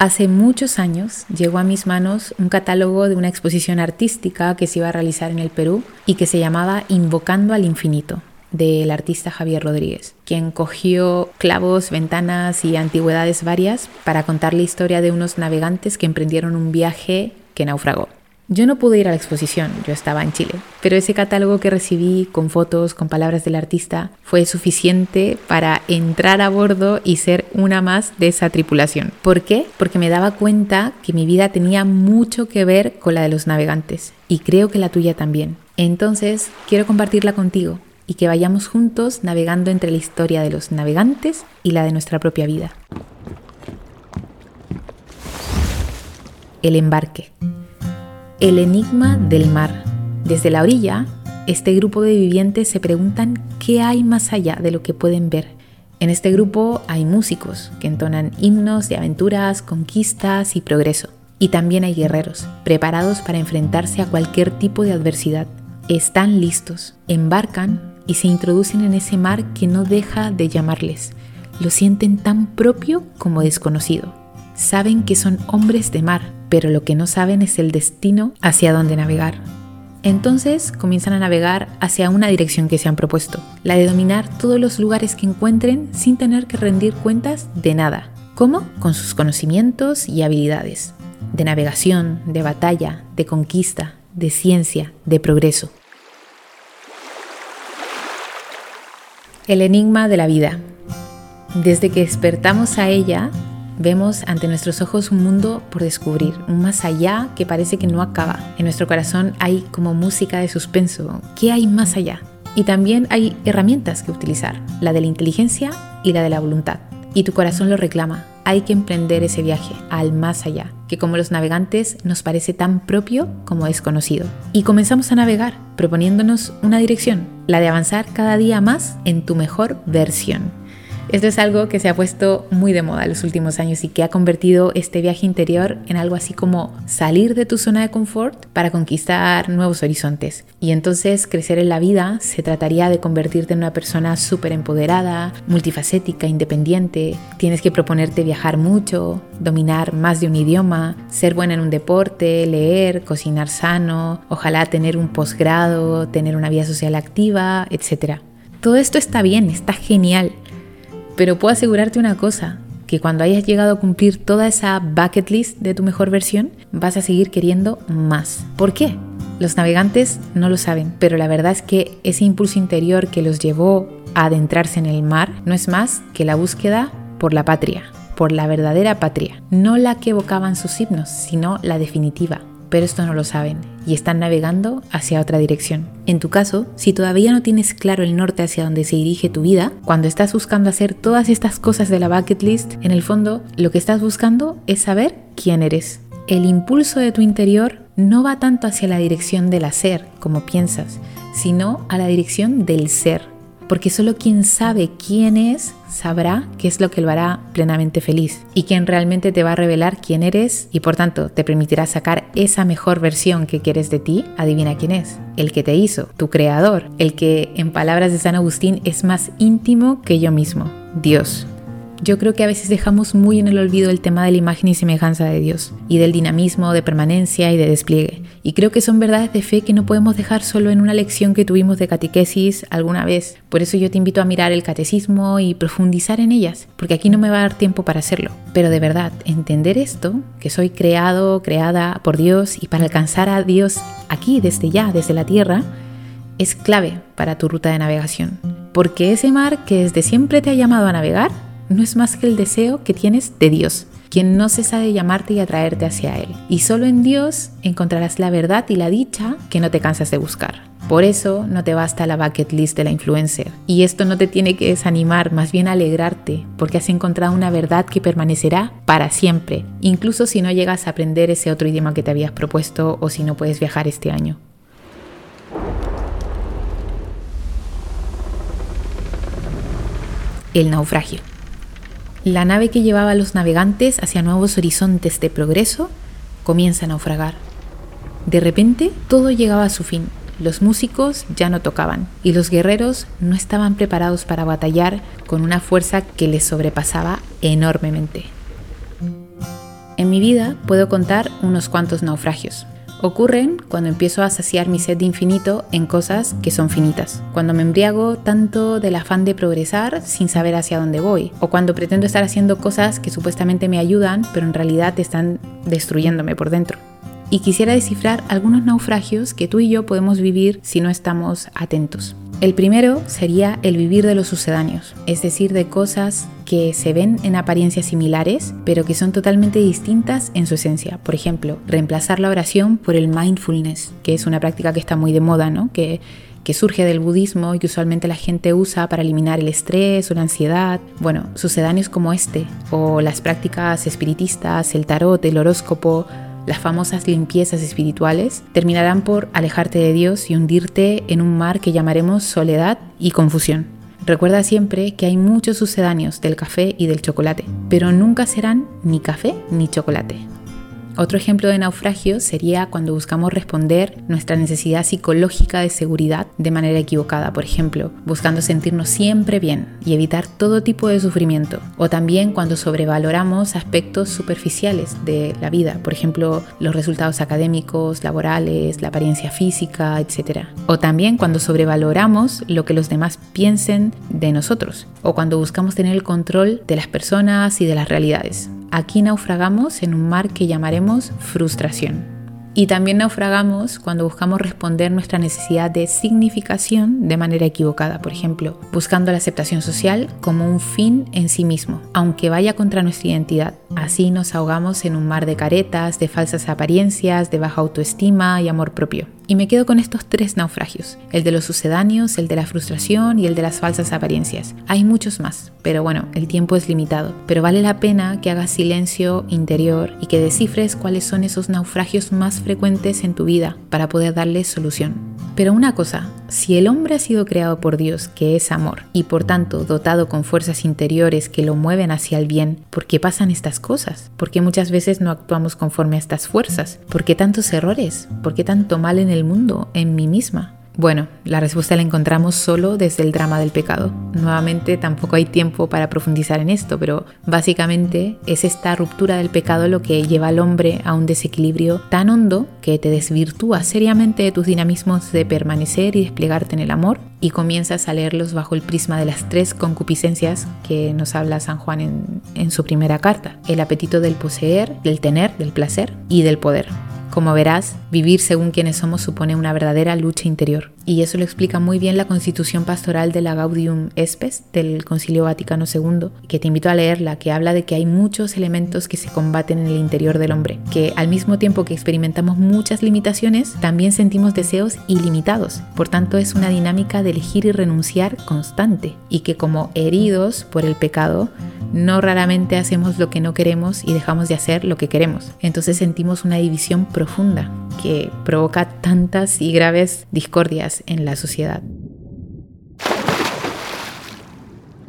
Hace muchos años llegó a mis manos un catálogo de una exposición artística que se iba a realizar en el Perú y que se llamaba Invocando al Infinito del artista Javier Rodríguez, quien cogió clavos, ventanas y antigüedades varias para contar la historia de unos navegantes que emprendieron un viaje que naufragó. Yo no pude ir a la exposición, yo estaba en Chile, pero ese catálogo que recibí con fotos, con palabras del artista, fue suficiente para entrar a bordo y ser una más de esa tripulación. ¿Por qué? Porque me daba cuenta que mi vida tenía mucho que ver con la de los navegantes y creo que la tuya también. Entonces, quiero compartirla contigo y que vayamos juntos navegando entre la historia de los navegantes y la de nuestra propia vida. El embarque. El enigma del mar. Desde la orilla, este grupo de vivientes se preguntan qué hay más allá de lo que pueden ver. En este grupo hay músicos que entonan himnos de aventuras, conquistas y progreso. Y también hay guerreros, preparados para enfrentarse a cualquier tipo de adversidad. Están listos, embarcan y se introducen en ese mar que no deja de llamarles. Lo sienten tan propio como desconocido. Saben que son hombres de mar, pero lo que no saben es el destino hacia dónde navegar. Entonces comienzan a navegar hacia una dirección que se han propuesto, la de dominar todos los lugares que encuentren sin tener que rendir cuentas de nada. ¿Cómo? Con sus conocimientos y habilidades, de navegación, de batalla, de conquista, de ciencia, de progreso. El enigma de la vida. Desde que despertamos a ella, Vemos ante nuestros ojos un mundo por descubrir, un más allá que parece que no acaba. En nuestro corazón hay como música de suspenso. ¿Qué hay más allá? Y también hay herramientas que utilizar, la de la inteligencia y la de la voluntad. Y tu corazón lo reclama. Hay que emprender ese viaje al más allá, que como los navegantes nos parece tan propio como desconocido. Y comenzamos a navegar, proponiéndonos una dirección, la de avanzar cada día más en tu mejor versión. Esto es algo que se ha puesto muy de moda en los últimos años y que ha convertido este viaje interior en algo así como salir de tu zona de confort para conquistar nuevos horizontes. Y entonces crecer en la vida se trataría de convertirte en una persona súper empoderada, multifacética, independiente. Tienes que proponerte viajar mucho, dominar más de un idioma, ser buena en un deporte, leer, cocinar sano, ojalá tener un posgrado, tener una vida social activa, etc. Todo esto está bien, está genial pero puedo asegurarte una cosa, que cuando hayas llegado a cumplir toda esa bucket list de tu mejor versión, vas a seguir queriendo más. ¿Por qué? Los navegantes no lo saben, pero la verdad es que ese impulso interior que los llevó a adentrarse en el mar no es más que la búsqueda por la patria, por la verdadera patria, no la que evocaban sus himnos, sino la definitiva, pero esto no lo saben y están navegando hacia otra dirección. En tu caso, si todavía no tienes claro el norte hacia donde se dirige tu vida, cuando estás buscando hacer todas estas cosas de la bucket list, en el fondo lo que estás buscando es saber quién eres. El impulso de tu interior no va tanto hacia la dirección del hacer, como piensas, sino a la dirección del ser porque solo quien sabe quién es sabrá qué es lo que lo hará plenamente feliz y quien realmente te va a revelar quién eres y por tanto te permitirá sacar esa mejor versión que quieres de ti, adivina quién es, el que te hizo, tu creador, el que en palabras de San Agustín es más íntimo que yo mismo, Dios. Yo creo que a veces dejamos muy en el olvido el tema de la imagen y semejanza de Dios y del dinamismo, de permanencia y de despliegue. Y creo que son verdades de fe que no podemos dejar solo en una lección que tuvimos de catequesis alguna vez. Por eso yo te invito a mirar el catecismo y profundizar en ellas, porque aquí no me va a dar tiempo para hacerlo. Pero de verdad, entender esto, que soy creado, creada por Dios y para alcanzar a Dios aquí, desde ya, desde la tierra, es clave para tu ruta de navegación. Porque ese mar que desde siempre te ha llamado a navegar, no es más que el deseo que tienes de Dios, quien no cesa de llamarte y atraerte hacia Él. Y solo en Dios encontrarás la verdad y la dicha que no te cansas de buscar. Por eso no te basta la bucket list de la influencer. Y esto no te tiene que desanimar, más bien alegrarte, porque has encontrado una verdad que permanecerá para siempre, incluso si no llegas a aprender ese otro idioma que te habías propuesto o si no puedes viajar este año. El naufragio. La nave que llevaba a los navegantes hacia nuevos horizontes de progreso comienza a naufragar. De repente todo llegaba a su fin. Los músicos ya no tocaban y los guerreros no estaban preparados para batallar con una fuerza que les sobrepasaba enormemente. En mi vida puedo contar unos cuantos naufragios. Ocurren cuando empiezo a saciar mi sed de infinito en cosas que son finitas, cuando me embriago tanto del afán de progresar sin saber hacia dónde voy, o cuando pretendo estar haciendo cosas que supuestamente me ayudan, pero en realidad están destruyéndome por dentro. Y quisiera descifrar algunos naufragios que tú y yo podemos vivir si no estamos atentos. El primero sería el vivir de los sucedáneos, es decir, de cosas que se ven en apariencias similares, pero que son totalmente distintas en su esencia. Por ejemplo, reemplazar la oración por el mindfulness, que es una práctica que está muy de moda, ¿no? Que, que surge del budismo y que usualmente la gente usa para eliminar el estrés o la ansiedad. Bueno, sucedáneos como este, o las prácticas espiritistas, el tarot, el horóscopo, las famosas limpiezas espirituales, terminarán por alejarte de Dios y hundirte en un mar que llamaremos soledad y confusión. Recuerda siempre que hay muchos sucedáneos del café y del chocolate, pero nunca serán ni café ni chocolate. Otro ejemplo de naufragio sería cuando buscamos responder nuestra necesidad psicológica de seguridad de manera equivocada, por ejemplo, buscando sentirnos siempre bien y evitar todo tipo de sufrimiento. O también cuando sobrevaloramos aspectos superficiales de la vida, por ejemplo, los resultados académicos, laborales, la apariencia física, etc. O también cuando sobrevaloramos lo que los demás piensen de nosotros. O cuando buscamos tener el control de las personas y de las realidades. Aquí naufragamos en un mar que llamaremos frustración. Y también naufragamos cuando buscamos responder nuestra necesidad de significación de manera equivocada, por ejemplo, buscando la aceptación social como un fin en sí mismo, aunque vaya contra nuestra identidad. Así nos ahogamos en un mar de caretas, de falsas apariencias, de baja autoestima y amor propio. Y me quedo con estos tres naufragios, el de los sucedáneos, el de la frustración y el de las falsas apariencias. Hay muchos más, pero bueno, el tiempo es limitado. Pero vale la pena que hagas silencio interior y que descifres cuáles son esos naufragios más frecuentes en tu vida para poder darles solución. Pero una cosa, si el hombre ha sido creado por Dios, que es amor, y por tanto dotado con fuerzas interiores que lo mueven hacia el bien, ¿por qué pasan estas cosas? ¿Por qué muchas veces no actuamos conforme a estas fuerzas? ¿Por qué tantos errores? ¿Por qué tanto mal en el mundo, en mí misma? Bueno, la respuesta la encontramos solo desde el drama del pecado. Nuevamente tampoco hay tiempo para profundizar en esto, pero básicamente es esta ruptura del pecado lo que lleva al hombre a un desequilibrio tan hondo que te desvirtúa seriamente de tus dinamismos de permanecer y desplegarte en el amor y comienzas a leerlos bajo el prisma de las tres concupiscencias que nos habla San Juan en, en su primera carta. El apetito del poseer, del tener, del placer y del poder. Como verás, vivir según quienes somos supone una verdadera lucha interior, y eso lo explica muy bien la constitución pastoral de la Gaudium Spes del Concilio Vaticano II, que te invito a leerla, que habla de que hay muchos elementos que se combaten en el interior del hombre, que al mismo tiempo que experimentamos muchas limitaciones, también sentimos deseos ilimitados. Por tanto, es una dinámica de elegir y renunciar constante, y que como heridos por el pecado, no raramente hacemos lo que no queremos y dejamos de hacer lo que queremos. Entonces sentimos una división profunda que provoca tantas y graves discordias en la sociedad.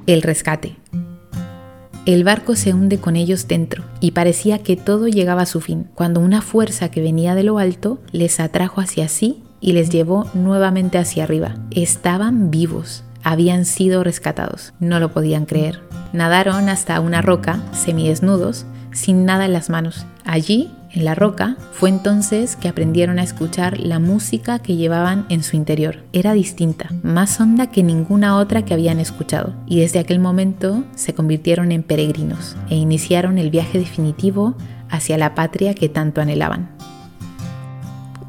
El rescate. El barco se hunde con ellos dentro y parecía que todo llegaba a su fin, cuando una fuerza que venía de lo alto les atrajo hacia sí y les llevó nuevamente hacia arriba. Estaban vivos, habían sido rescatados, no lo podían creer. Nadaron hasta una roca, semidesnudos, sin nada en las manos. Allí, en la roca, fue entonces que aprendieron a escuchar la música que llevaban en su interior. Era distinta, más honda que ninguna otra que habían escuchado. Y desde aquel momento se convirtieron en peregrinos e iniciaron el viaje definitivo hacia la patria que tanto anhelaban.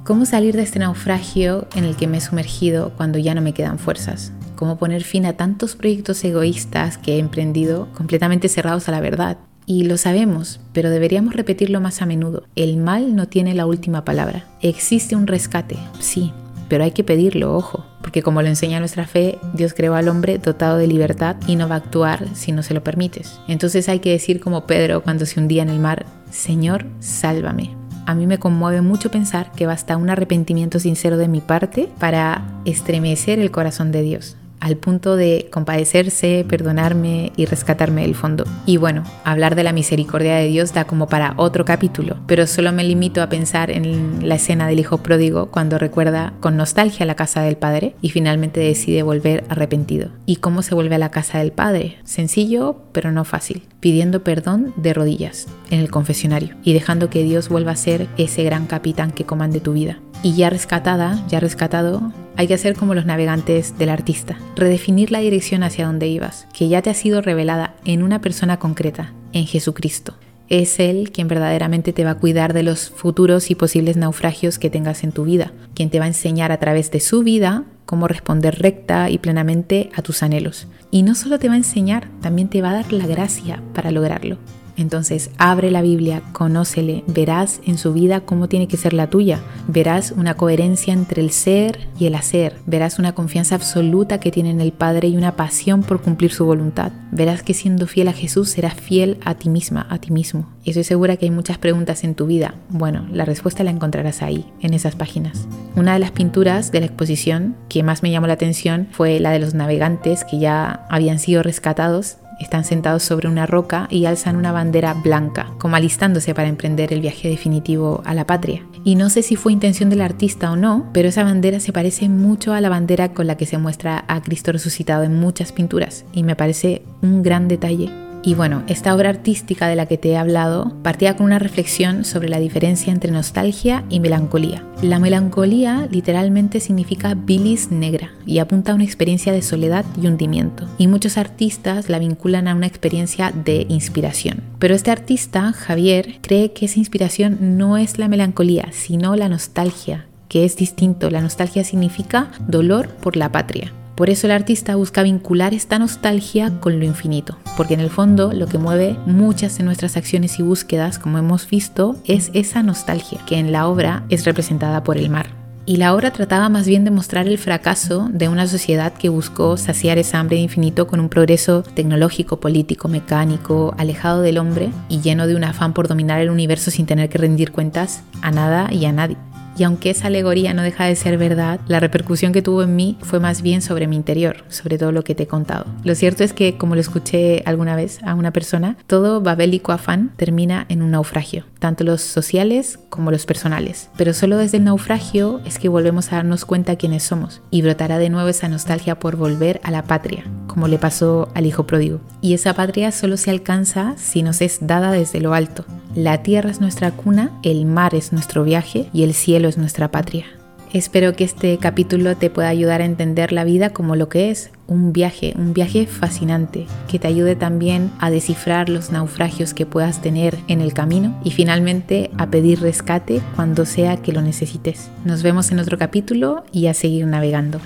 ¿Cómo salir de este naufragio en el que me he sumergido cuando ya no me quedan fuerzas? cómo poner fin a tantos proyectos egoístas que he emprendido completamente cerrados a la verdad. Y lo sabemos, pero deberíamos repetirlo más a menudo. El mal no tiene la última palabra. Existe un rescate, sí, pero hay que pedirlo, ojo, porque como lo enseña nuestra fe, Dios creó al hombre dotado de libertad y no va a actuar si no se lo permites. Entonces hay que decir como Pedro cuando se hundía en el mar, Señor, sálvame. A mí me conmueve mucho pensar que basta un arrepentimiento sincero de mi parte para estremecer el corazón de Dios al punto de compadecerse, perdonarme y rescatarme del fondo. Y bueno, hablar de la misericordia de Dios da como para otro capítulo, pero solo me limito a pensar en la escena del hijo pródigo cuando recuerda con nostalgia la casa del padre y finalmente decide volver arrepentido. ¿Y cómo se vuelve a la casa del padre? Sencillo, pero no fácil, pidiendo perdón de rodillas en el confesionario y dejando que Dios vuelva a ser ese gran capitán que comande tu vida. Y ya rescatada, ya rescatado, hay que hacer como los navegantes del artista, redefinir la dirección hacia donde ibas, que ya te ha sido revelada en una persona concreta, en Jesucristo. Es Él quien verdaderamente te va a cuidar de los futuros y posibles naufragios que tengas en tu vida, quien te va a enseñar a través de su vida cómo responder recta y plenamente a tus anhelos. Y no solo te va a enseñar, también te va a dar la gracia para lograrlo. Entonces abre la Biblia, conócele, verás en su vida cómo tiene que ser la tuya, verás una coherencia entre el ser y el hacer, verás una confianza absoluta que tiene en el Padre y una pasión por cumplir su voluntad, verás que siendo fiel a Jesús serás fiel a ti misma, a ti mismo. Y estoy segura que hay muchas preguntas en tu vida. Bueno, la respuesta la encontrarás ahí, en esas páginas. Una de las pinturas de la exposición que más me llamó la atención fue la de los navegantes que ya habían sido rescatados están sentados sobre una roca y alzan una bandera blanca, como alistándose para emprender el viaje definitivo a la patria. Y no sé si fue intención del artista o no, pero esa bandera se parece mucho a la bandera con la que se muestra a Cristo resucitado en muchas pinturas y me parece un gran detalle. Y bueno, esta obra artística de la que te he hablado partía con una reflexión sobre la diferencia entre nostalgia y melancolía. La melancolía literalmente significa bilis negra y apunta a una experiencia de soledad y hundimiento. Y muchos artistas la vinculan a una experiencia de inspiración. Pero este artista, Javier, cree que esa inspiración no es la melancolía, sino la nostalgia, que es distinto. La nostalgia significa dolor por la patria. Por eso el artista busca vincular esta nostalgia con lo infinito, porque en el fondo lo que mueve muchas de nuestras acciones y búsquedas, como hemos visto, es esa nostalgia, que en la obra es representada por el mar. Y la obra trataba más bien de mostrar el fracaso de una sociedad que buscó saciar esa hambre infinito con un progreso tecnológico, político, mecánico, alejado del hombre y lleno de un afán por dominar el universo sin tener que rendir cuentas a nada y a nadie. Y aunque esa alegoría no deja de ser verdad, la repercusión que tuvo en mí fue más bien sobre mi interior, sobre todo lo que te he contado. Lo cierto es que, como lo escuché alguna vez a una persona, todo babélico afán termina en un naufragio, tanto los sociales como los personales. Pero solo desde el naufragio es que volvemos a darnos cuenta quiénes somos y brotará de nuevo esa nostalgia por volver a la patria, como le pasó al hijo pródigo. Y esa patria solo se alcanza si nos es dada desde lo alto. La tierra es nuestra cuna, el mar es nuestro viaje y el cielo es nuestra patria. Espero que este capítulo te pueda ayudar a entender la vida como lo que es, un viaje, un viaje fascinante, que te ayude también a descifrar los naufragios que puedas tener en el camino y finalmente a pedir rescate cuando sea que lo necesites. Nos vemos en otro capítulo y a seguir navegando.